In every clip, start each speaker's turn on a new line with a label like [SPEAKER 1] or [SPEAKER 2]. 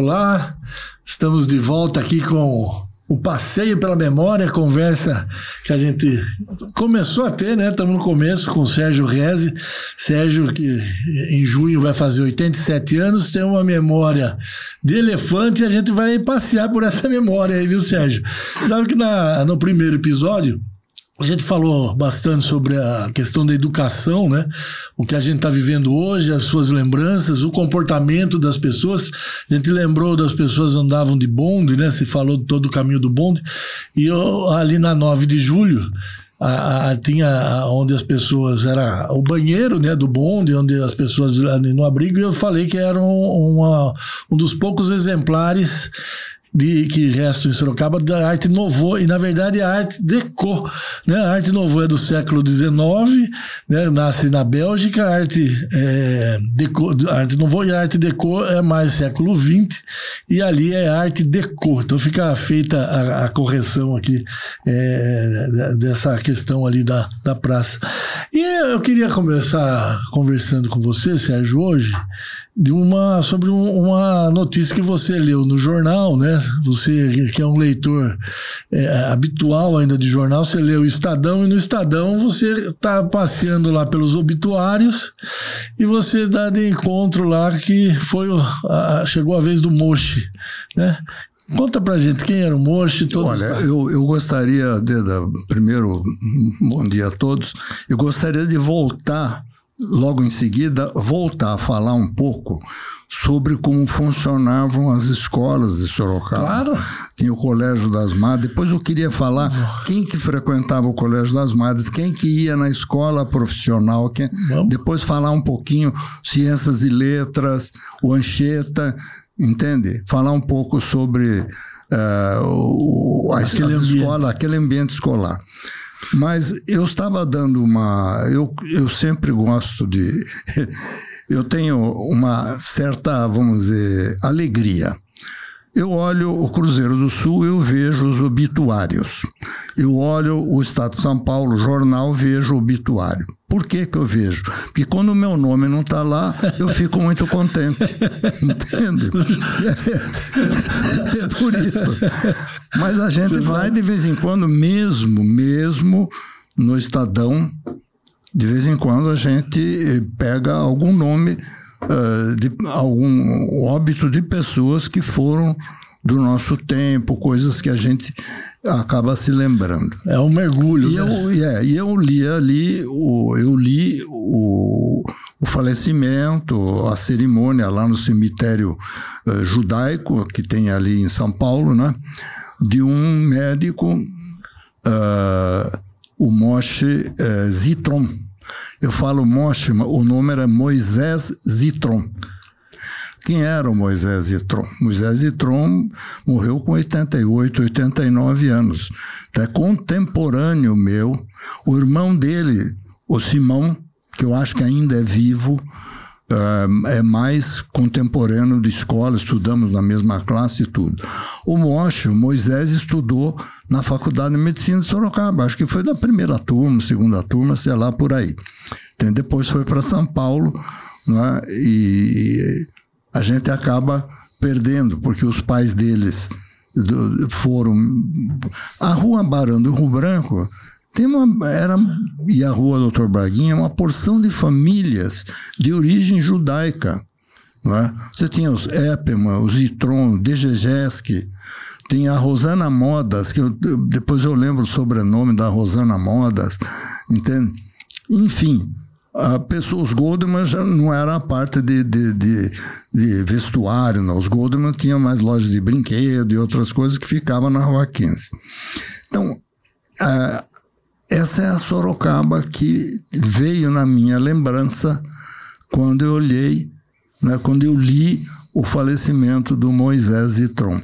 [SPEAKER 1] Olá, estamos de volta aqui com o passeio pela memória, conversa que a gente começou a ter, né? Estamos no começo com o Sérgio Reze. Sérgio, que em junho vai fazer 87 anos, tem uma memória de elefante e a gente vai passear por essa memória aí, viu, Sérgio? Sabe que na, no primeiro episódio a gente falou bastante sobre a questão da educação, né? O que a gente está vivendo hoje, as suas lembranças, o comportamento das pessoas. A gente lembrou das pessoas andavam de bonde, né? Se falou todo o caminho do bonde. E eu, ali na 9 de julho, a, a, tinha onde as pessoas era o banheiro né do bonde onde as pessoas ali no abrigo e eu falei que era um, uma, um dos poucos exemplares de que resto em Sorocaba da arte Nouveau, e na verdade a arte Deco. Né? A arte Nouveau é do século XIX, né? nasce na Bélgica, a arte, é, Deco, a arte Nouveau e a arte Deco é mais século XX, e ali é arte Deco. Então fica feita a, a correção aqui é, dessa questão ali da, da praça. E eu queria começar conversando com você, Sérgio, hoje, de uma sobre um, uma notícia que você leu no jornal, né? Você que é um leitor é, habitual ainda de jornal, você leu o Estadão e no Estadão você está passeando lá pelos obituários e você dá de encontro lá que foi a, chegou a vez do Moche, né? Conta pra gente quem era o Moche.
[SPEAKER 2] Olha, eu, eu gostaria de, de, primeiro, bom dia a todos. Eu gostaria de voltar logo em seguida, voltar a falar um pouco sobre como funcionavam as escolas de Sorocaba.
[SPEAKER 1] Claro.
[SPEAKER 2] Tinha o Colégio das Madres. Depois eu queria falar quem que frequentava o Colégio das Madres, quem que ia na escola profissional. Quem... Depois falar um pouquinho ciências e letras, o Anchieta, entende? Falar um pouco sobre uh, o, a, aquele, escola, aquele ambiente escolar. Mas eu estava dando uma. Eu, eu sempre gosto de. Eu tenho uma certa, vamos dizer, alegria. Eu olho o Cruzeiro do Sul, eu vejo os obituários. Eu olho o Estado de São Paulo, jornal, vejo o obituário. Por que que eu vejo? Porque quando o meu nome não está lá, eu fico muito contente. Entende? É, é, por isso. Mas a gente vai de vez em quando, mesmo, mesmo no Estadão, de vez em quando a gente pega algum nome, uh, de algum óbito de pessoas que foram do nosso tempo, coisas que a gente acaba se lembrando.
[SPEAKER 1] É um mergulho.
[SPEAKER 2] E, né? eu, é, e eu li ali, o, eu li o, o falecimento, a cerimônia lá no cemitério uh, judaico que tem ali em São Paulo, né? De um médico, uh, o Moshe uh, Zitron. Eu falo Moshe, o nome era Moisés Zitron. Quem era o Moisés Itron? Moisés Itron morreu com 88, 89 anos. É contemporâneo meu. O irmão dele, o Simão, que eu acho que ainda é vivo, é mais contemporâneo de escola, estudamos na mesma classe e tudo. O Moshe, o Moisés, estudou na Faculdade de Medicina de Sorocaba, acho que foi da primeira turma, segunda turma, sei lá, por aí. Depois foi para São Paulo, né? e a gente acaba perdendo, porque os pais deles foram. A rua Barão do Rio Branco tem uma, era, e a rua Doutor Braguinha, uma porção de famílias de origem judaica. É? Você tinha os Epema, os Itron, Dejejeski, tem a Rosana Modas, que eu, depois eu lembro o sobrenome da Rosana Modas, entende? Enfim, a pessoa, os Goldman já não era a parte de, de, de, de, vestuário, não. Os Goldman tinham mais lojas de brinquedo e outras coisas que ficavam na Rua 15. Então, essa é a Sorocaba que veio na minha lembrança quando eu olhei, né, quando eu li o falecimento do Moisés Itron.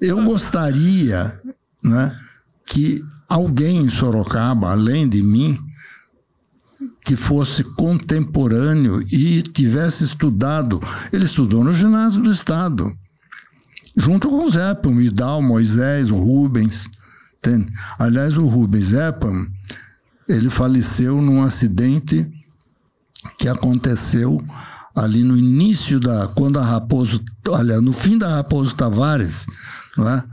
[SPEAKER 2] Eu gostaria né, que alguém em Sorocaba, além de mim, que fosse contemporâneo e tivesse estudado. Ele estudou no ginásio do Estado, junto com o Zeppelin, o Idal, o Moisés, o Rubens. Tem. Aliás, o Rubens Zeppelin, ele faleceu num acidente que aconteceu ali no início da quando a Raposo, olha, no fim da Raposo Tavares, não é?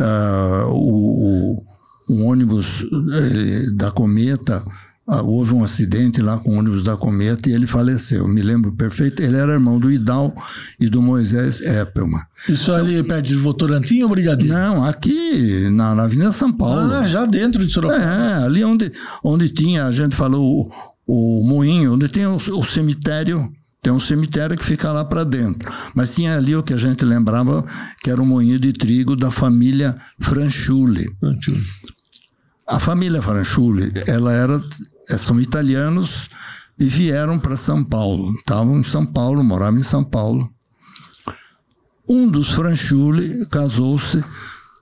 [SPEAKER 2] Uh, o, o, ônibus eh, da Cometa ah, houve um acidente lá com o ônibus da Cometa e ele faleceu. Me lembro perfeito. Ele era irmão do Idal e do Moisés Eppelman.
[SPEAKER 1] Isso então, ali perto de Votorantim ou Brigadeiro?
[SPEAKER 2] Não, aqui na, na Avenida São Paulo.
[SPEAKER 1] Ah, já dentro de Sorocaba.
[SPEAKER 2] É, ali onde, onde tinha, a gente falou, o, o moinho, onde tem o, o cemitério tem um cemitério que fica lá para dentro. Mas tinha ali o que a gente lembrava que era o moinho de trigo da família Franchuli. A família Franchuli, ela era, são italianos e vieram para São Paulo. Estavam em São Paulo, moravam em São Paulo. Um dos Franchuli casou-se,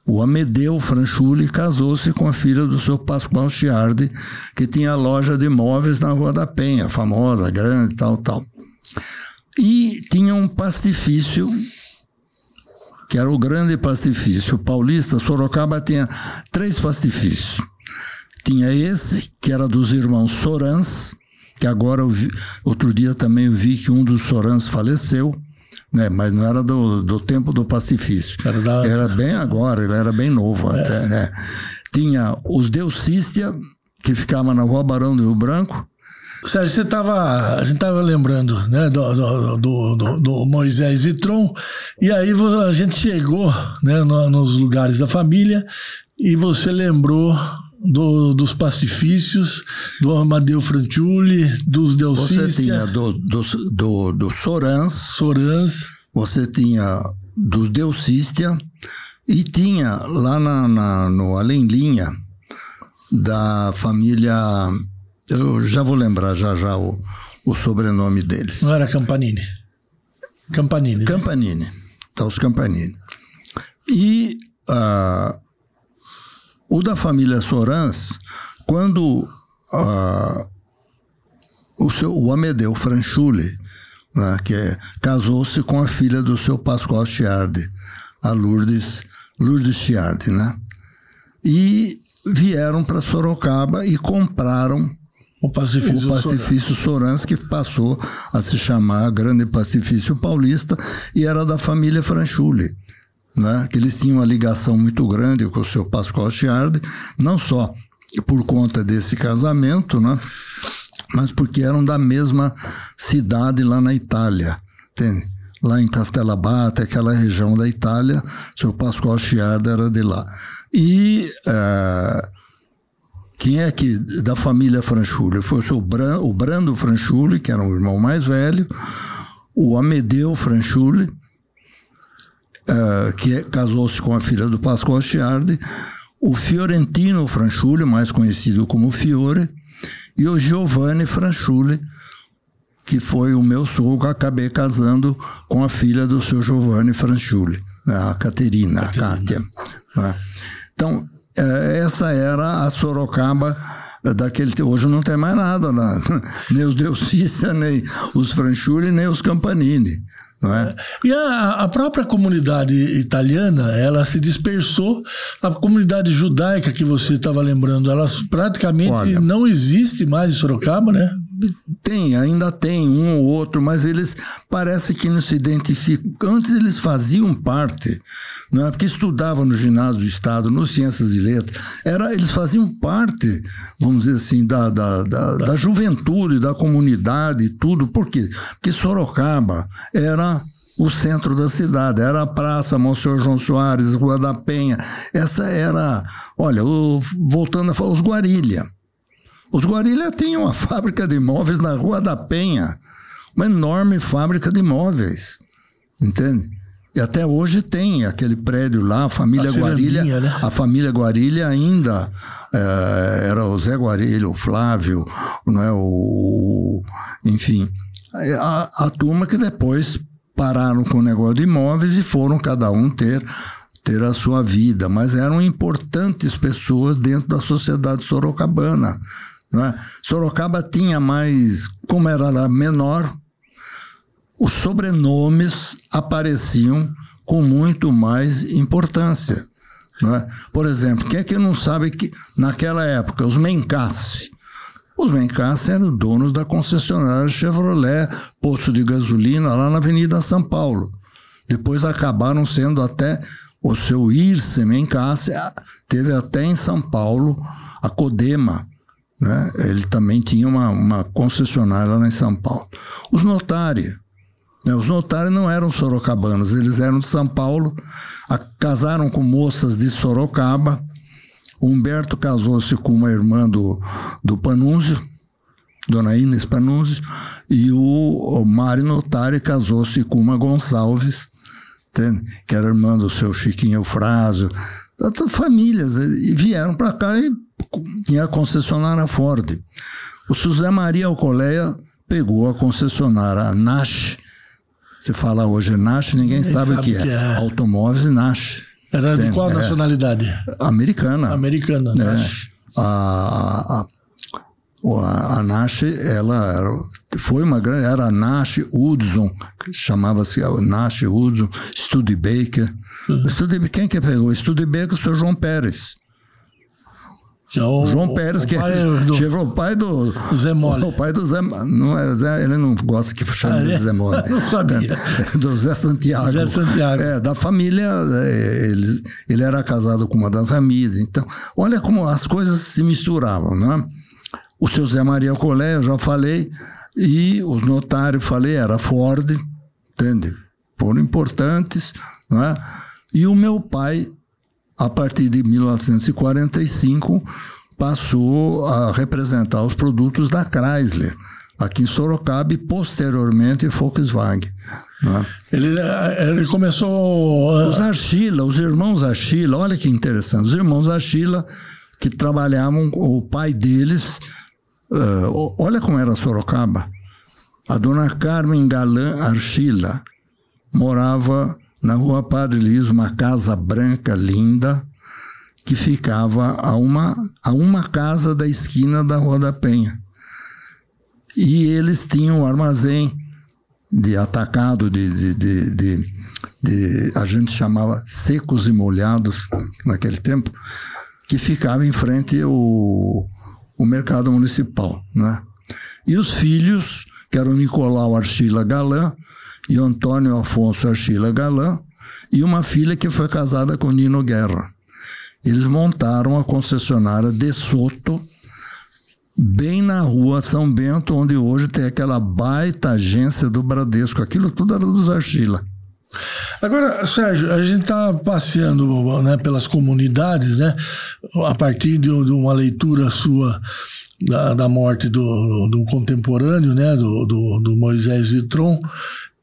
[SPEAKER 2] o Amedeu Franchuli casou-se com a filha do seu Pascoal Chiardi, que tinha loja de móveis na Rua da Penha, famosa, grande, tal, tal. E tinha um pastifício, que era o grande pastifício paulista. Sorocaba tinha três pastifícios. Tinha esse, que era dos irmãos Sorans, que agora, vi, outro dia também eu vi que um dos Sorans faleceu, né? mas não era do, do tempo do pacifício. Era, da... era bem agora, ele era bem novo é. até. Né? Tinha os Deucístia, que ficava na Rua Barão do Rio Branco,
[SPEAKER 1] Sérgio, você estava, a gente estava lembrando né, do, do, do, do, Moisés e Tron, e aí a gente chegou né, nos lugares da família e você lembrou do, dos pacifícios, do Amadeu Franciulli, dos Delcistia.
[SPEAKER 2] Você tinha do, do, do, do Sorans.
[SPEAKER 1] Sorans.
[SPEAKER 2] Você tinha dos Delcistia e tinha lá na, na, no Além Linha da família eu já vou lembrar já já o, o sobrenome deles.
[SPEAKER 1] Não era Campanini? Campanini.
[SPEAKER 2] Campanini. Tá, os Campanini. E uh, o da família Sorans, quando uh, o, seu, o Amedeu Franchuli, né, que é, casou-se com a filha do seu Pascoal Chiardi, a Lourdes, Lourdes Chiardi, né? E vieram para Sorocaba e compraram
[SPEAKER 1] o Pacifício,
[SPEAKER 2] o Pacifício Sorans, que passou a se chamar Grande Pacifício Paulista e era da família Franchuli. Né? Que eles tinham uma ligação muito grande com o seu Pascoal Chiardi, não só por conta desse casamento, né? mas porque eram da mesma cidade lá na Itália. Entende? Lá em Castellabate, aquela região da Itália, seu Pascoal Chiardi era de lá. E uh, quem é que, da família Franchuli? Foi o, seu Bran, o Brando Franchuli, que era o irmão mais velho, o Amedeu Franchuli, uh, que é, casou-se com a filha do Pascoal Chiardi, o Fiorentino Franchuli, mais conhecido como Fiore, e o Giovanni Franchuli, que foi o meu sogro, acabei casando com a filha do seu Giovanni Franchuli, né, a Caterina, a Kátia. Né? Então, é, essa era a Sorocaba daquele hoje não tem mais nada lá nem os Delcícia nem os Franchuli nem os Campanini não é?
[SPEAKER 1] E a, a, própria comunidade italiana, ela se dispersou. A comunidade judaica que você estava lembrando, ela praticamente Olha, não existe mais em Sorocaba, né?
[SPEAKER 2] Tem, ainda tem um ou outro, mas eles parece que não se identificam. Antes eles faziam parte, não é? porque estudavam no ginásio do Estado, no Ciências e Letras, era, eles faziam parte, vamos dizer assim, da, da, da, da juventude, da comunidade e tudo. Por quê? Porque Sorocaba era o centro da cidade, era a Praça Monsenhor João Soares, Rua da Penha. Essa era, olha, o, voltando a falar, os Guarilha. Os Guarilha tinham uma fábrica de imóveis na Rua da Penha, uma enorme fábrica de imóveis, entende? E até hoje tem aquele prédio lá, a família a Guarilha. Né? A família Guarilha ainda é, era o Zé Guarilha, o Flávio, não é, o, enfim, a, a turma que depois pararam com o negócio de imóveis e foram cada um ter ter a sua vida, mas eram importantes pessoas dentro da sociedade sorocabana. É? Sorocaba tinha mais, como era menor, os sobrenomes apareciam com muito mais importância. É? Por exemplo, quem é que não sabe que naquela época os Mencassi, Os Mencassi eram donos da concessionária Chevrolet, posto de gasolina lá na Avenida São Paulo. Depois acabaram sendo até o seu Irce Mencassi, teve até em São Paulo a Codema. Né? Ele também tinha uma, uma concessionária lá em São Paulo. Os notários. Né? Os notários não eram sorocabanos, eles eram de São Paulo, a, casaram com moças de Sorocaba. Humberto casou-se com uma irmã do, do Panúncio, Dona Inês Panúncio, e o, o Mário Notário casou-se com uma Gonçalves, que era irmã do seu Chiquinho Eufrásio, famílias, e vieram para cá e tinha a concessionária Ford. O José Maria Alcoleia pegou a concessionária Nash. Você fala hoje Nash, ninguém, ninguém sabe, sabe, o que, é. que é. Automóveis Nash.
[SPEAKER 1] Era de qual é, nacionalidade?
[SPEAKER 2] Americana.
[SPEAKER 1] Americana, né?
[SPEAKER 2] Nash. A, a, a, a Nash, ela foi uma grande, era a Nash Hudson, chamava-se Nash Hudson, Studebaker. Uhum. Studebaker. Quem que pegou? Studebaker, o senhor João Pérez.
[SPEAKER 1] É o,
[SPEAKER 2] João Pérez, o, que chegou o pai do.
[SPEAKER 1] Zé Mole.
[SPEAKER 2] O pai do Zé. Não é Zé, ele não gosta que chame ah, de Zé Mole.
[SPEAKER 1] não sabia.
[SPEAKER 2] É, do Zé Santiago.
[SPEAKER 1] Zé Santiago.
[SPEAKER 2] É, da família. É, ele, ele era casado com uma das amigas. Então, olha como as coisas se misturavam, não é? O seu Zé Maria Colé, eu já falei, e os notários, falei, era Ford, entende? Foram importantes, não é? E o meu pai a partir de 1945, passou a representar os produtos da Chrysler, aqui em Sorocaba e posteriormente Volkswagen. Né?
[SPEAKER 1] Ele, ele começou.
[SPEAKER 2] Os Archila, os irmãos Archila, olha que interessante, os irmãos Archila que trabalhavam, o pai deles, uh, olha como era Sorocaba. A dona Carmen Galan Archila morava na rua Padre Liso, uma casa branca linda, que ficava a uma, a uma casa da esquina da Rua da Penha. E eles tinham um armazém de atacado, de, de, de, de, de a gente chamava secos e molhados naquele tempo, que ficava em frente ao, ao mercado municipal. Né? E os filhos, que eram Nicolau Archila Galã, e Antônio Afonso Archila Galã, e uma filha que foi casada com Nino Guerra. Eles montaram a concessionária de Soto, bem na rua São Bento, onde hoje tem aquela baita agência do Bradesco. Aquilo tudo era dos Archila.
[SPEAKER 1] Agora, Sérgio, a gente está passeando né, pelas comunidades, né, a partir de, de uma leitura sua da, da morte do, do contemporâneo, né, do, do, do Moisés Vitron.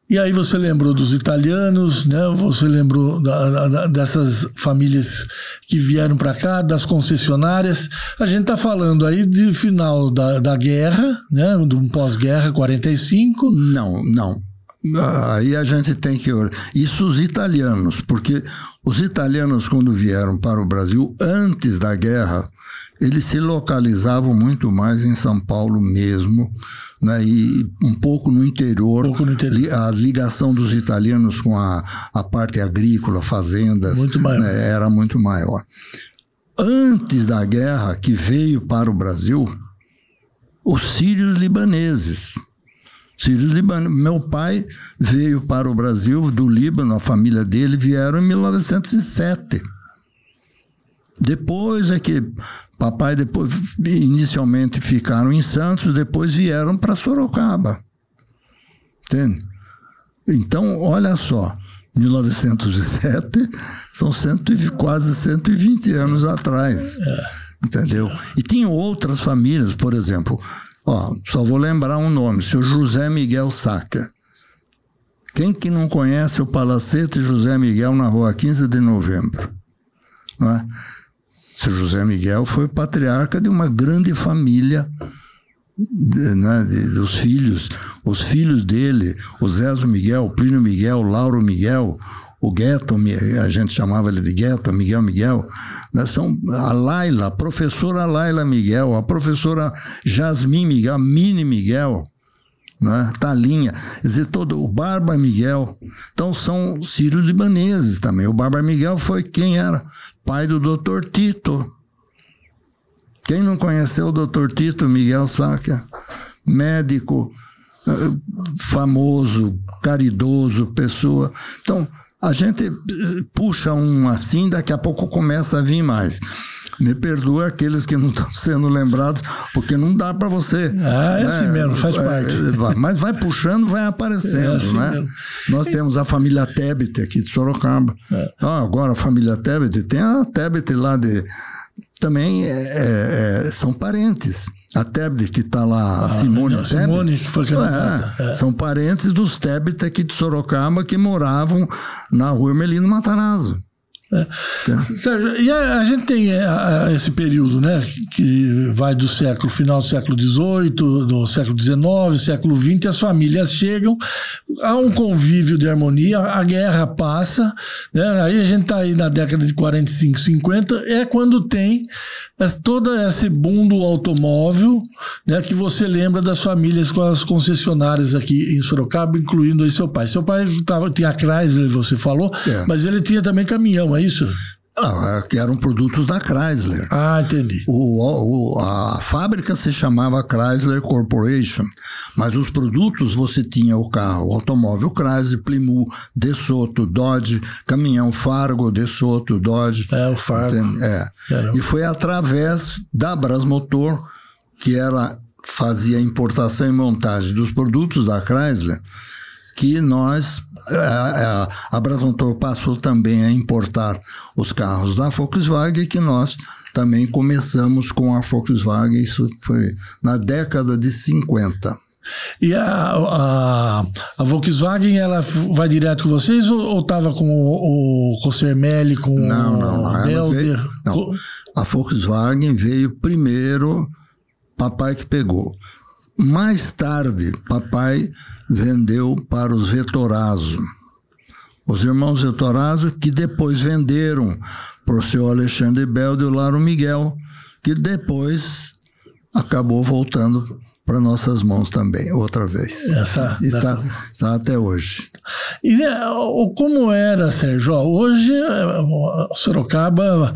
[SPEAKER 1] E aí você lembrou dos italianos, né? Você lembrou da, da, dessas famílias que vieram para cá, das concessionárias. A gente está falando aí de final da, da guerra, né? Do pós-guerra 45.
[SPEAKER 2] Não, não. Aí a gente tem que. Isso os italianos, porque os italianos, quando vieram para o Brasil antes da guerra, eles se localizavam muito mais em São Paulo mesmo, né, e um pouco no interior.
[SPEAKER 1] Pouco no interior.
[SPEAKER 2] A ligação dos italianos com a, a parte agrícola, fazendas,
[SPEAKER 1] muito né,
[SPEAKER 2] era muito maior. Antes da guerra, que veio para o Brasil, os sírios libaneses. Sírios libaneses. Meu pai veio para o Brasil do Líbano, a família dele vieram em 1907. Depois é que papai depois inicialmente ficaram em Santos, depois vieram para Sorocaba. Entende? Então, olha só, 1907 são cento, quase 120 anos atrás. É. Entendeu? E tinham outras famílias, por exemplo, ó, só vou lembrar um nome, seu José Miguel Saca. Quem que não conhece o Palacete José Miguel na rua 15 de novembro? Não é? Seu José Miguel foi patriarca de uma grande família de, né, de, dos filhos, os filhos dele, o Zézo Miguel, o Plínio Miguel, o Lauro Miguel, o Gueto, a gente chamava ele de Gueto, Miguel Miguel, né, são a Laila, a professora Laila Miguel, a professora Jasmine Miguel, a Mini Miguel, né? Talinha, dizer, todo o Barba Miguel. Então são sírios libaneses também. O Barba Miguel foi quem era pai do Dr. Tito. Quem não conheceu o doutor Tito Miguel Saca, médico uh, famoso, caridoso, pessoa. Então, a gente puxa um assim, daqui a pouco começa a vir mais. Me perdoa aqueles que não estão sendo lembrados, porque não dá para você.
[SPEAKER 1] Ah, é né? assim mesmo, faz é, parte.
[SPEAKER 2] É, mas vai puxando, vai aparecendo, é assim né? Mesmo. Nós temos a família Tebet aqui de Sorocaba. É. Ah, agora a família Tebet, tem a Tebet lá de... Também é, é são parentes. A Tebet, que está lá, a Simone
[SPEAKER 1] Tebet. Simone, que foi
[SPEAKER 2] candidata. É, é. São parentes dos Tebet aqui de Sorocaba que moravam na rua Melino Matarazzo.
[SPEAKER 1] É. Sérgio, e a, a, gente tem é, a, a, esse período, né, que vai do século, final do século XVIII, do século XIX, século XX, as famílias chegam, há um convívio de harmonia, a guerra passa, né, aí a gente está aí na década de 45, 50, é quando tem todo esse boom do automóvel, né, que você lembra das famílias com as concessionárias aqui em Sorocaba, incluindo aí seu pai. Seu pai tava, tinha a Chrysler, você falou, é. mas ele tinha também caminhão, é isso?
[SPEAKER 2] Ah, que eram produtos da Chrysler.
[SPEAKER 1] Ah, entendi.
[SPEAKER 2] O, o, a fábrica se chamava Chrysler Corporation, mas os produtos você tinha o carro, o automóvel Chrysler, Plymouth, DeSoto, Dodge, caminhão Fargo, DeSoto, Dodge.
[SPEAKER 1] É, o Fargo.
[SPEAKER 2] É. E foi através da Brasmotor, que ela fazia importação e montagem dos produtos da Chrysler, que nós a, a, a Brasmotor passou também a importar os carros da Volkswagen, que nós também começamos com a Volkswagen, isso foi na década de 50.
[SPEAKER 1] E a, a, a, Volkswagen, ela vai direto com vocês ou estava com o, o Concermelli, com
[SPEAKER 2] não, não, o Helder? Veio, não, a Volkswagen veio primeiro, papai que pegou. Mais tarde, papai vendeu para os Vetorazo. Os irmãos Vetorazo que depois venderam para o seu Alexandre Belde e o Laro Miguel, que depois acabou voltando para nossas mãos também, outra vez.
[SPEAKER 1] Essa,
[SPEAKER 2] está, está até hoje.
[SPEAKER 1] E né, como era, Sérgio? Hoje, Sorocaba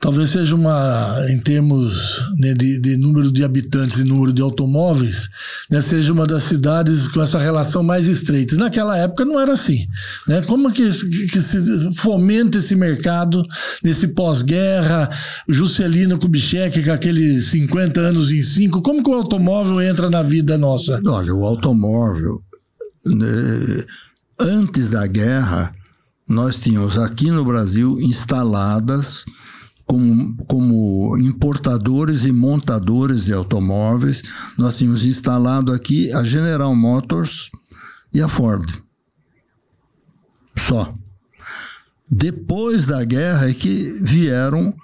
[SPEAKER 1] talvez seja uma, em termos né, de, de, número de habitantes e número de automóveis, né, seja uma das cidades com essa relação mais estreita. Naquela época não era assim. Né? Como que, que se fomenta esse mercado nesse pós-guerra, Juscelino Kubitschek com aqueles 50 anos em 5, como que o automóvel entra na vida nossa?
[SPEAKER 2] Olha, o automóvel, né, antes da guerra, nós tínhamos aqui no Brasil instaladas como, como importadores e montadores de automóveis, nós tínhamos instalado aqui a General Motors e a Ford. Só. Depois da guerra é que vieram,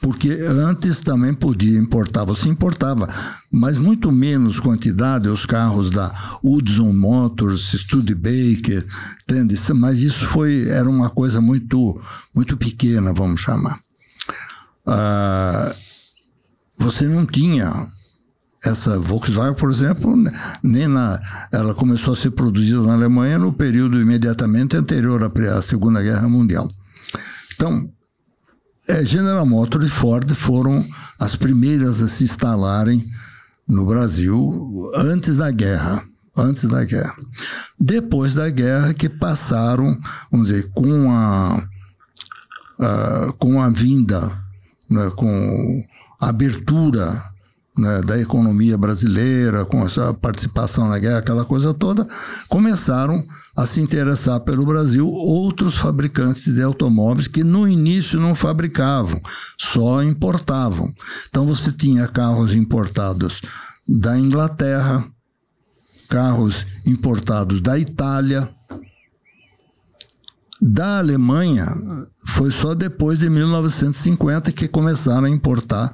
[SPEAKER 2] porque antes também podia importar, você importava, mas muito menos quantidade, os carros da Hudson Motors, Studebaker, entende? Mas isso foi, era uma coisa muito, muito pequena, vamos chamar ah, você não tinha essa Volkswagen, por exemplo, nem na, ela começou a ser produzida na Alemanha no período imediatamente anterior à Segunda Guerra Mundial. Então, é, General Motors e Ford foram as primeiras a se instalarem no Brasil antes da guerra. Antes da guerra. Depois da guerra que passaram, vamos dizer, com a, a com a vinda né, com a abertura né, da economia brasileira, com essa participação na guerra, aquela coisa toda, começaram a se interessar pelo Brasil outros fabricantes de automóveis que no início não fabricavam, só importavam. Então você tinha carros importados da Inglaterra, carros importados da Itália, da Alemanha, foi só depois de 1950 que começaram a importar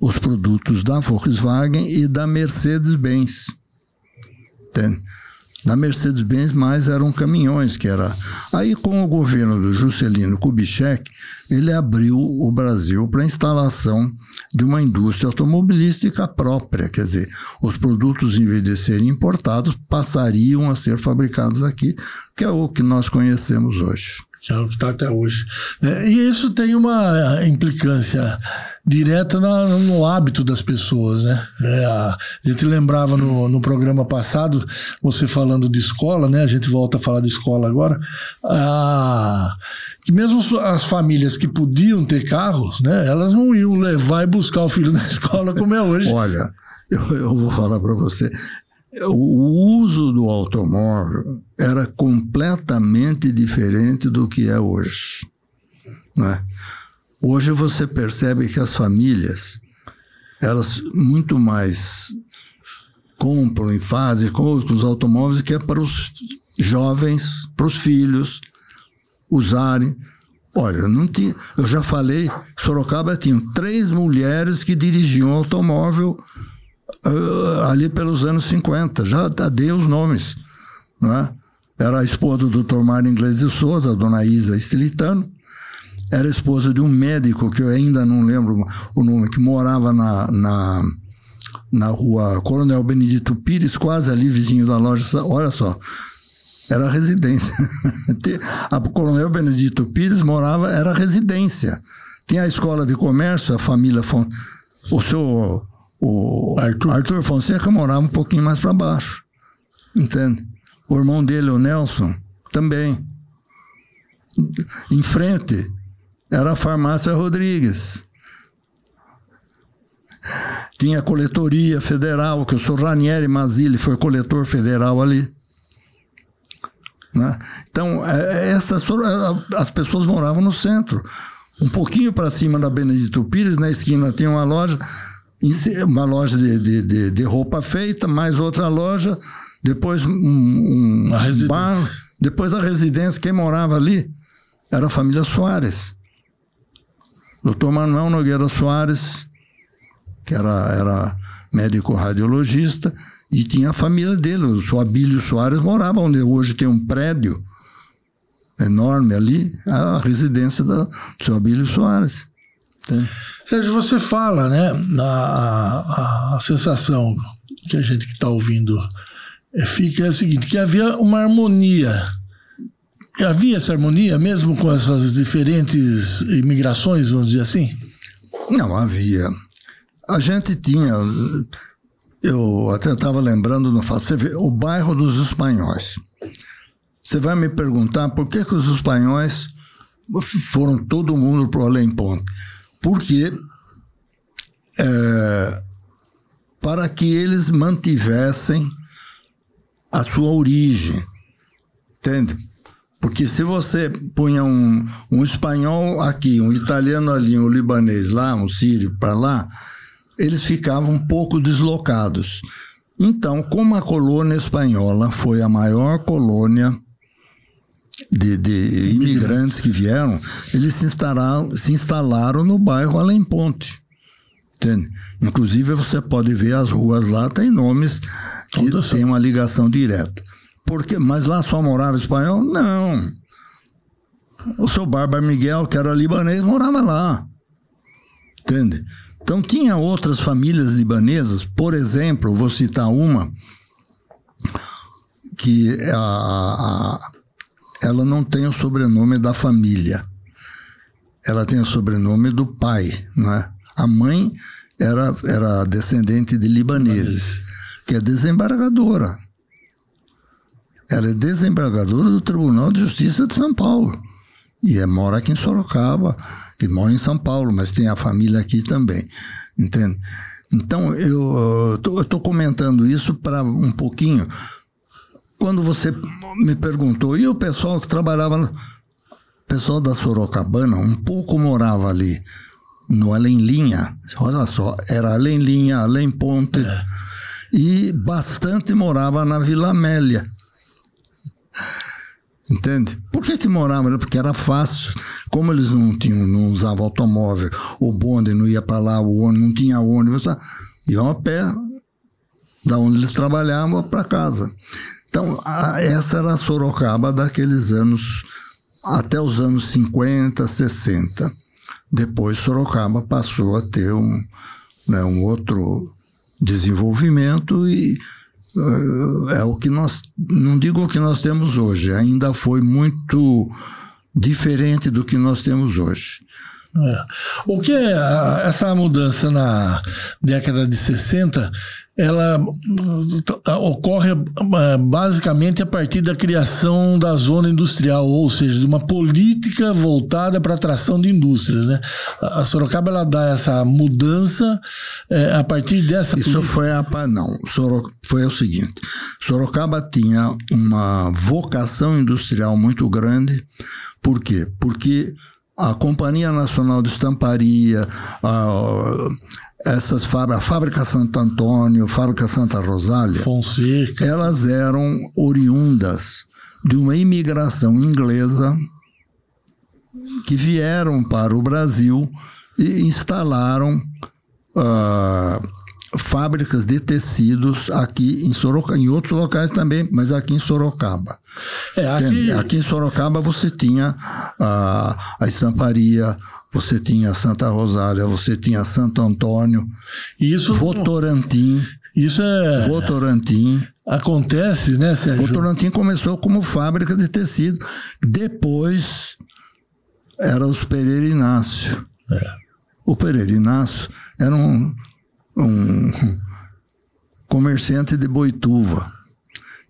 [SPEAKER 2] os produtos da Volkswagen e da Mercedes-Benz. Na Mercedes-Benz mais eram caminhões, que era. Aí com o governo do Juscelino Kubitschek, ele abriu o Brasil para instalação de uma indústria automobilística própria, quer dizer, os produtos em vez de serem importados passariam a ser fabricados aqui, que é o que nós conhecemos hoje
[SPEAKER 1] que é o que está até hoje. É, e isso tem uma implicância direta no, no hábito das pessoas, né? É, a, gente lembrava no, no programa passado, você falando de escola, né? A gente volta a falar de escola agora. A, que mesmo as famílias que podiam ter carros, né? Elas não iam levar e buscar o filho na escola como é hoje.
[SPEAKER 2] Olha, eu, eu vou falar para você. O uso do automóvel era completamente diferente do que é hoje. Né? Hoje você percebe que as famílias, elas muito mais compram e fazem com os automóveis que é para os jovens, para os filhos usarem. Olha, não tinha, eu já falei, Sorocaba tinha três mulheres que dirigiam automóvel uh, ali pelos anos 50. Já dei os nomes. Né? Era a esposa do Dr. Mário Inglês de Souza, a dona Isa Estilitano. Era esposa de um médico, que eu ainda não lembro o nome, que morava na, na, na rua Coronel Benedito Pires, quase ali vizinho da loja. Olha só, era residência. A Coronel Benedito Pires morava, era residência. Tinha a escola de comércio, a família. O seu o Arthur. Arthur Fonseca morava um pouquinho mais para baixo. Entende? O irmão dele, o Nelson, também. Em frente era a farmácia Rodrigues. Tinha a coletoria federal, que o senhor Ranieri Mazzilli foi coletor federal ali. Né? Então, é, é, essas é, as pessoas moravam no centro. Um pouquinho para cima da Benedito Pires, na esquina tinha uma loja uma loja de, de, de, de, roupa feita, mais outra loja, depois um, um bar, depois a residência. Quem morava ali era a família Soares. Doutor Manuel Nogueira Soares, que era, era médico radiologista, e tinha a família dele, o seu Abílio Soares morava onde hoje tem um prédio enorme ali, a residência da, do seu Abílio Soares.
[SPEAKER 1] Entende? Sérgio, você fala, né? A, a, a sensação que a gente que está ouvindo é, fica é a seguinte: que havia uma harmonia. Havia essa harmonia mesmo com essas diferentes imigrações, vamos dizer assim?
[SPEAKER 2] Não, havia. A gente tinha. Eu até estava lembrando no fato, você vê, o bairro dos espanhóis. Você vai me perguntar por que, que os espanhóis foram todo mundo para o Além Ponte? Porque é, para que eles mantivessem a sua origem, entende? Porque se você punha um, um espanhol aqui, um italiano ali, um libanês lá, um sírio para lá, eles ficavam um pouco deslocados. Então, como a colônia espanhola foi a maior colônia de, de imigrantes que vieram, eles se instalaram, se instalaram no bairro Além Ponte. Entende? Inclusive, você pode ver as ruas lá, tem nomes que têm uma ligação direta. Porque, mas lá só morava espanhol? Não. O seu Bárbara Miguel, que era libanês, morava lá. Entende? Então, tinha outras famílias libanesas, por exemplo, vou citar uma, que a, a ela não tem o sobrenome da família. Ela tem o sobrenome do pai, não é? A mãe era, era descendente de libaneses, que é desembargadora. Ela é desembargadora do Tribunal de Justiça de São Paulo. E é, mora aqui em Sorocaba, que mora em São Paulo, mas tem a família aqui também. Entende? Então, eu estou comentando isso para um pouquinho quando você me perguntou, e o pessoal que trabalhava, o pessoal da Sorocabana, um pouco morava ali, no Além Linha, olha só, era Além Linha, Além Ponte, é. e bastante morava na Vila Amélia. Entende? Por que que morava? Porque era fácil. Como eles não tinham, não usavam automóvel, o bonde não ia para lá, o ônibus não tinha ônibus, iam a pé da onde eles trabalhavam para casa. Então, a, essa era a Sorocaba daqueles anos, até os anos 50, 60. Depois, Sorocaba passou a ter um, né, um outro desenvolvimento e uh, é o que nós, não digo o que nós temos hoje, ainda foi muito diferente do que nós temos hoje.
[SPEAKER 1] É. O que é essa mudança na década de 60 ela ocorre é, basicamente a partir da criação da zona industrial, ou seja, de uma política voltada para a atração de indústrias. Né? A Sorocaba ela dá essa mudança é, a partir dessa
[SPEAKER 2] Isso política. foi a. Não, foi o seguinte: Sorocaba tinha uma vocação industrial muito grande. Por quê? Porque a Companhia Nacional de Estamparia, a, essas fábricas, a Fábrica Santo Antônio, a Fábrica Santa Rosália,
[SPEAKER 1] Fonseca.
[SPEAKER 2] elas eram oriundas de uma imigração inglesa que vieram para o Brasil e instalaram uh, fábricas de tecidos aqui em Sorocaba, em outros locais também, mas aqui em Sorocaba. É, aqui... aqui... em Sorocaba você tinha a, a estamparia, você tinha Santa Rosália, você tinha Santo Antônio,
[SPEAKER 1] isso
[SPEAKER 2] Votorantim.
[SPEAKER 1] Isso é.
[SPEAKER 2] Votorantim.
[SPEAKER 1] Acontece, né, Sérgio?
[SPEAKER 2] Votorantim começou como fábrica de tecido. Depois era os Pereira Inácio. É. O Pereira Inácio era um, um comerciante de Boituva,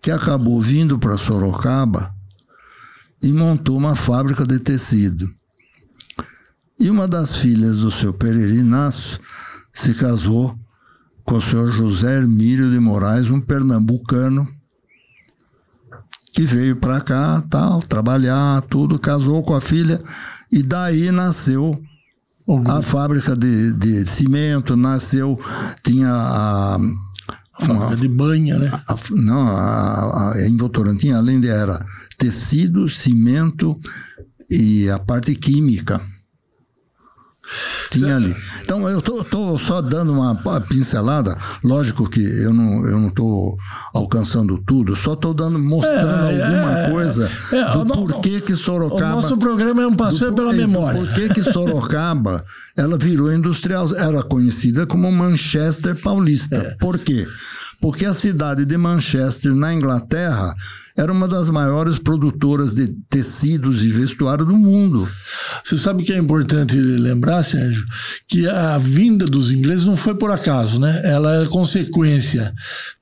[SPEAKER 2] que acabou vindo para Sorocaba e montou uma fábrica de tecido. E uma das filhas do seu Pereira Inácio se casou com o senhor José Hermílio de Moraes, um pernambucano, que veio para cá, tal, trabalhar, tudo, casou com a filha, e daí nasceu Uhum. A fábrica de, de cimento nasceu, tinha a.
[SPEAKER 1] A fábrica de banha, né?
[SPEAKER 2] A, não, a, a, em Votorantim, além de era tecido, cimento e a parte química. Tinha ali. Então, eu estou só dando uma pincelada. Lógico que eu não estou eu não tô alcançando tudo, só estou dando, mostrando é, alguma é, coisa é, do porquê que Sorocaba.
[SPEAKER 1] O nosso programa é um passeio do, pela memória.
[SPEAKER 2] Por que Sorocaba ela virou industrial? Era conhecida como Manchester Paulista. É. Por quê? Porque a cidade de Manchester, na Inglaterra, era uma das maiores produtoras de tecidos e vestuário do mundo.
[SPEAKER 1] Você sabe que é importante lembrar, Sérgio, que a vinda dos ingleses não foi por acaso, né? Ela é consequência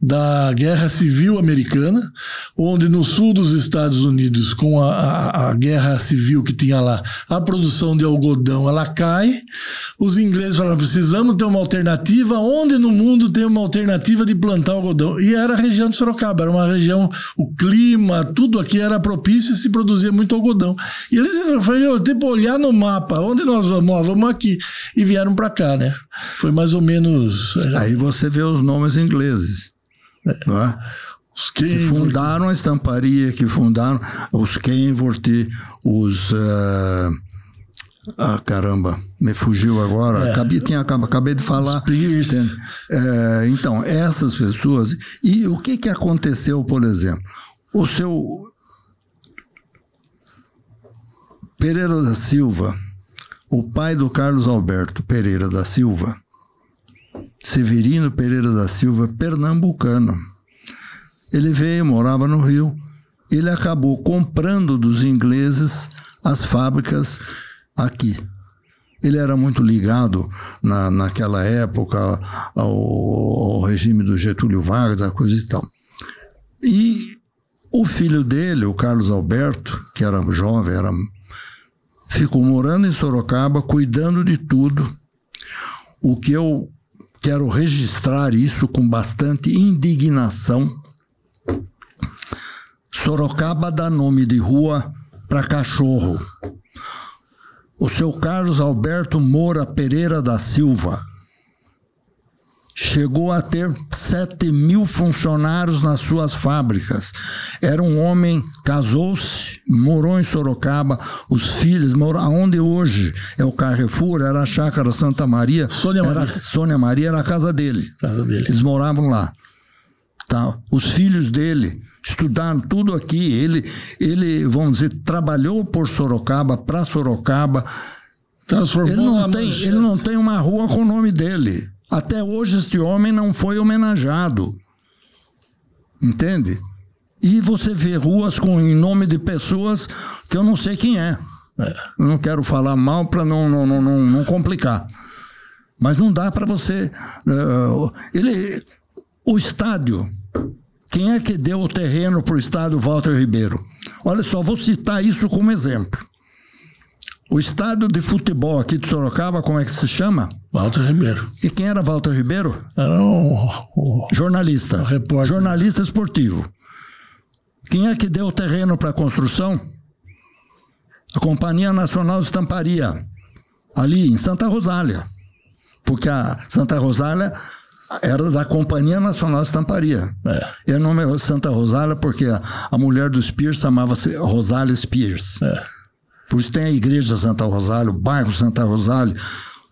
[SPEAKER 1] da Guerra Civil Americana, onde no sul dos Estados Unidos, com a, a, a guerra civil que tinha lá, a produção de algodão ela cai. Os ingleses falaram: precisamos ter uma alternativa. Onde no mundo tem uma alternativa de plantar algodão? E era a região de Sorocaba, era uma região, o clima tudo aqui era propício e se produzia muito algodão. E eles foram, tipo, olhar no mapa, onde nós vamos? vamos aqui. E vieram para cá, né? Foi mais ou menos.
[SPEAKER 2] É. Aí você vê os nomes ingleses, é. não é? Os que fundaram a estamparia, que fundaram os Kenworth, os. Uh, ah, caramba, me fugiu agora. É. Acabei, tinha, acabei de falar. É, então, essas pessoas. E o que, que aconteceu, por exemplo? O seu Pereira da Silva, o pai do Carlos Alberto Pereira da Silva, Severino Pereira da Silva, pernambucano. Ele veio, morava no Rio, ele acabou comprando dos ingleses as fábricas aqui. Ele era muito ligado na, naquela época ao, ao regime do Getúlio Vargas, a coisa e tal. E o filho dele, o Carlos Alberto, que era jovem, era, ficou morando em Sorocaba, cuidando de tudo. O que eu quero registrar isso com bastante indignação. Sorocaba dá nome de rua para cachorro. O seu Carlos Alberto Moura Pereira da Silva chegou a ter 7 mil funcionários nas suas fábricas. Era um homem, casou-se, morou em Sorocaba, os filhos moram aonde hoje é o Carrefour, era a Chácara Santa Maria.
[SPEAKER 1] Sônia
[SPEAKER 2] era,
[SPEAKER 1] Maria.
[SPEAKER 2] Sônia Maria era a casa dele.
[SPEAKER 1] Casa dele.
[SPEAKER 2] Eles moravam lá. Tá? Os filhos dele estudaram tudo aqui. Ele, ele, vamos dizer, trabalhou por Sorocaba, para Sorocaba.
[SPEAKER 1] Transformou
[SPEAKER 2] ele não, tem, ele não tem uma rua com o nome dele. Até hoje este homem não foi homenageado. Entende? E você vê ruas com em nome de pessoas que eu não sei quem é. É. Eu não quero falar mal para não, não, não, não, não complicar. Mas não dá para você. Uh, ele, o estádio. Quem é que deu o terreno para o estádio Walter Ribeiro? Olha só, vou citar isso como exemplo. O estádio de futebol aqui de Sorocaba, como é que se chama?
[SPEAKER 1] Walter Ribeiro.
[SPEAKER 2] E quem era Walter Ribeiro?
[SPEAKER 1] Era um, um
[SPEAKER 2] jornalista.
[SPEAKER 1] Um repórter.
[SPEAKER 2] Jornalista esportivo. Quem é que deu o terreno para a construção? A Companhia Nacional de Estamparia, ali em Santa Rosália. Porque a Santa Rosália era da Companhia Nacional de Estamparia. É. E o nome é Santa Rosália porque a, a mulher do Spears chamava-se Rosália Spears. É. Por isso tem a Igreja Santa Rosália, o bairro Santa Rosália.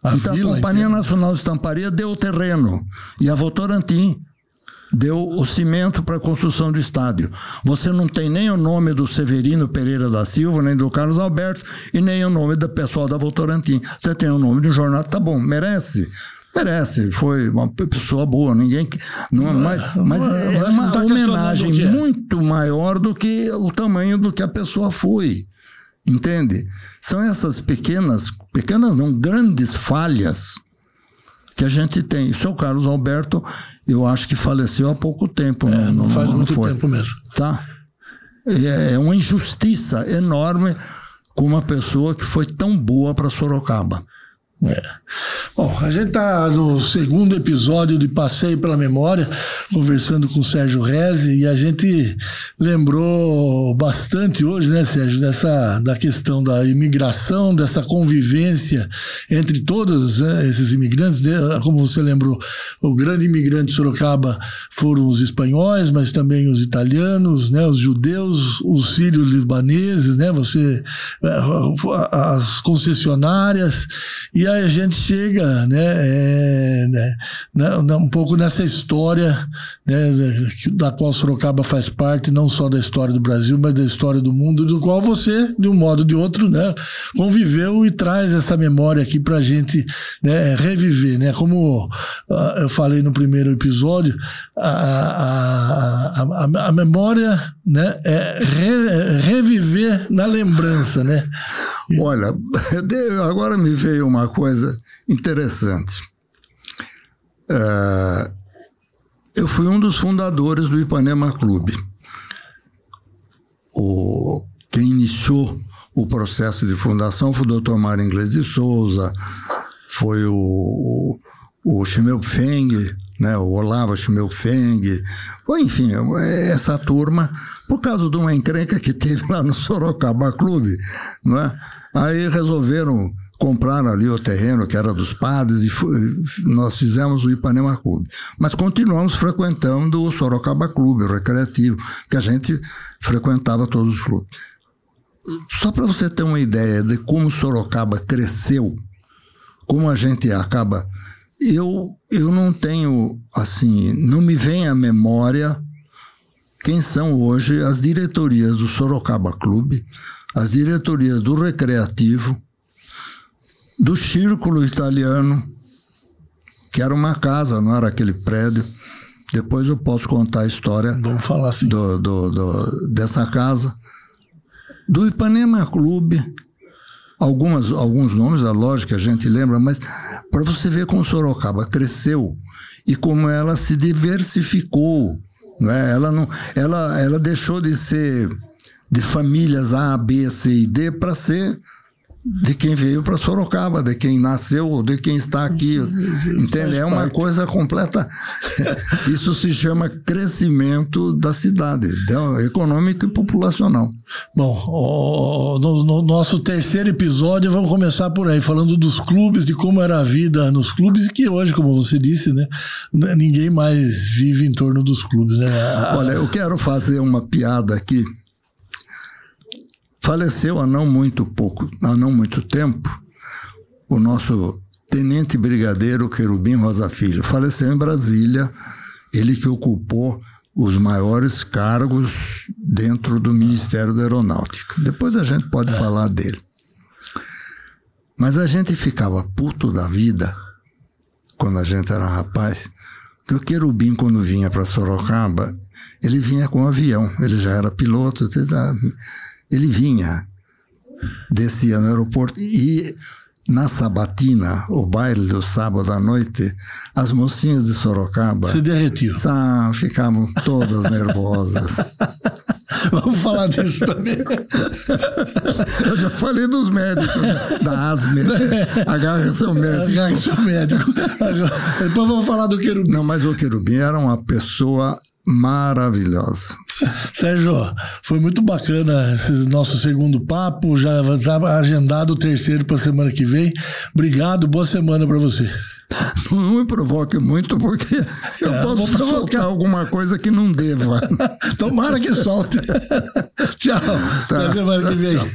[SPEAKER 2] A então a Companhia Nacional de Estamparia deu o terreno. E a Votorantim deu o cimento para a construção do estádio. Você não tem nem o nome do Severino Pereira da Silva, nem do Carlos Alberto, e nem o nome do pessoal da Votorantim. Você tem o nome de um jornal, tá bom, merece. Merece, foi uma pessoa boa, ninguém. Não, é, mas, mas é, é uma tá homenagem muito maior do que o tamanho do que a pessoa foi. Entende? São essas pequenas, pequenas não, grandes falhas que a gente tem. O seu Carlos Alberto, eu acho que faleceu há pouco tempo.
[SPEAKER 1] É, não, não, faz não muito foi. tempo mesmo.
[SPEAKER 2] Tá? É, é uma injustiça enorme com uma pessoa que foi tão boa para Sorocaba.
[SPEAKER 1] É. Bom, a gente está no segundo episódio de Passeio pela Memória, conversando com o Sérgio Reze, e a gente lembrou bastante hoje, né, Sérgio, dessa, da questão da imigração, dessa convivência entre todos né, esses imigrantes. Como você lembrou, o grande imigrante Sorocaba foram os espanhóis, mas também os italianos, né, os judeus, os sírios libaneses, né, você, é, as concessionárias, e a gente chega, né, é, né, né, um pouco nessa história né, da qual Sorocaba faz parte, não só da história do Brasil, mas da história do mundo, do qual você, de um modo ou de outro, né, conviveu e traz essa memória aqui para a gente né, reviver. Né? Como uh, eu falei no primeiro episódio, a, a, a, a memória né, é re, reviver na lembrança. Né?
[SPEAKER 2] Olha, agora me veio uma coisa interessante. Uh, eu fui um dos fundadores do Ipanema Clube. O, quem iniciou o processo de fundação foi o Dr. Mário Inglês de Souza, foi o, o Schmelfeng, né, o Olavo Schmelfeng, enfim, essa turma, por causa de uma encrenca que teve lá no Sorocaba Clube, não é? aí resolveram compraram ali o terreno que era dos padres e nós fizemos o Ipanema Clube. Mas continuamos frequentando o Sorocaba Clube, o recreativo, que a gente frequentava todos os clubes. Só para você ter uma ideia de como Sorocaba cresceu, como a gente acaba. Eu, eu não tenho, assim, não me vem à memória quem são hoje as diretorias do Sorocaba Clube, as diretorias do Recreativo, do Círculo Italiano, que era uma casa, não era aquele prédio. Depois eu posso contar a história
[SPEAKER 1] Vamos falar assim.
[SPEAKER 2] do, do, do, dessa casa. Do Ipanema Clube, algumas, alguns nomes, é lógico que a gente lembra, mas para você ver como Sorocaba cresceu e como ela se diversificou. Né? Ela, não, ela, ela deixou de ser de famílias A, B, C e D para ser de quem veio para Sorocaba, de quem nasceu, de quem está aqui. Entende? É uma coisa completa. Isso se chama crescimento da cidade, econômico e populacional.
[SPEAKER 1] Bom, no, no, nosso terceiro episódio, vamos começar por aí, falando dos clubes, de como era a vida nos clubes, e que hoje, como você disse, né, ninguém mais vive em torno dos clubes. Né?
[SPEAKER 2] Olha, eu quero fazer uma piada aqui Faleceu há não muito pouco, há não muito tempo, o nosso tenente brigadeiro Querubim Rosa Filho. Faleceu em Brasília, ele que ocupou os maiores cargos dentro do Ministério da Aeronáutica. Depois a gente pode é. falar dele. Mas a gente ficava puto da vida quando a gente era rapaz, que o Querubim, quando vinha para Sorocaba, ele vinha com um avião, ele já era piloto, ele vinha. descia no aeroporto e na Sabatina, o baile do sábado à noite, as mocinhas de Sorocaba
[SPEAKER 1] Se derretiu.
[SPEAKER 2] sa- ficavam todas nervosas.
[SPEAKER 1] Vamos falar disso também.
[SPEAKER 2] Eu já falei dos médicos, né? da asma. Agarra seu médico.
[SPEAKER 1] Agarre seu médico. Agora, depois vamos falar do querubim.
[SPEAKER 2] Não, mas o Querubim era uma pessoa maravilhosa.
[SPEAKER 1] Sérgio, foi muito bacana esse nosso segundo papo. Já estava agendado o terceiro para a semana que vem. Obrigado, boa semana para você.
[SPEAKER 2] Não me provoque muito, porque eu
[SPEAKER 1] É,
[SPEAKER 2] posso
[SPEAKER 1] provocar.
[SPEAKER 2] soltar alguma coisa que não deva.
[SPEAKER 1] Tomara que solte. tchau.
[SPEAKER 2] Tá,
[SPEAKER 1] Até semana que vem.
[SPEAKER 2] tchau.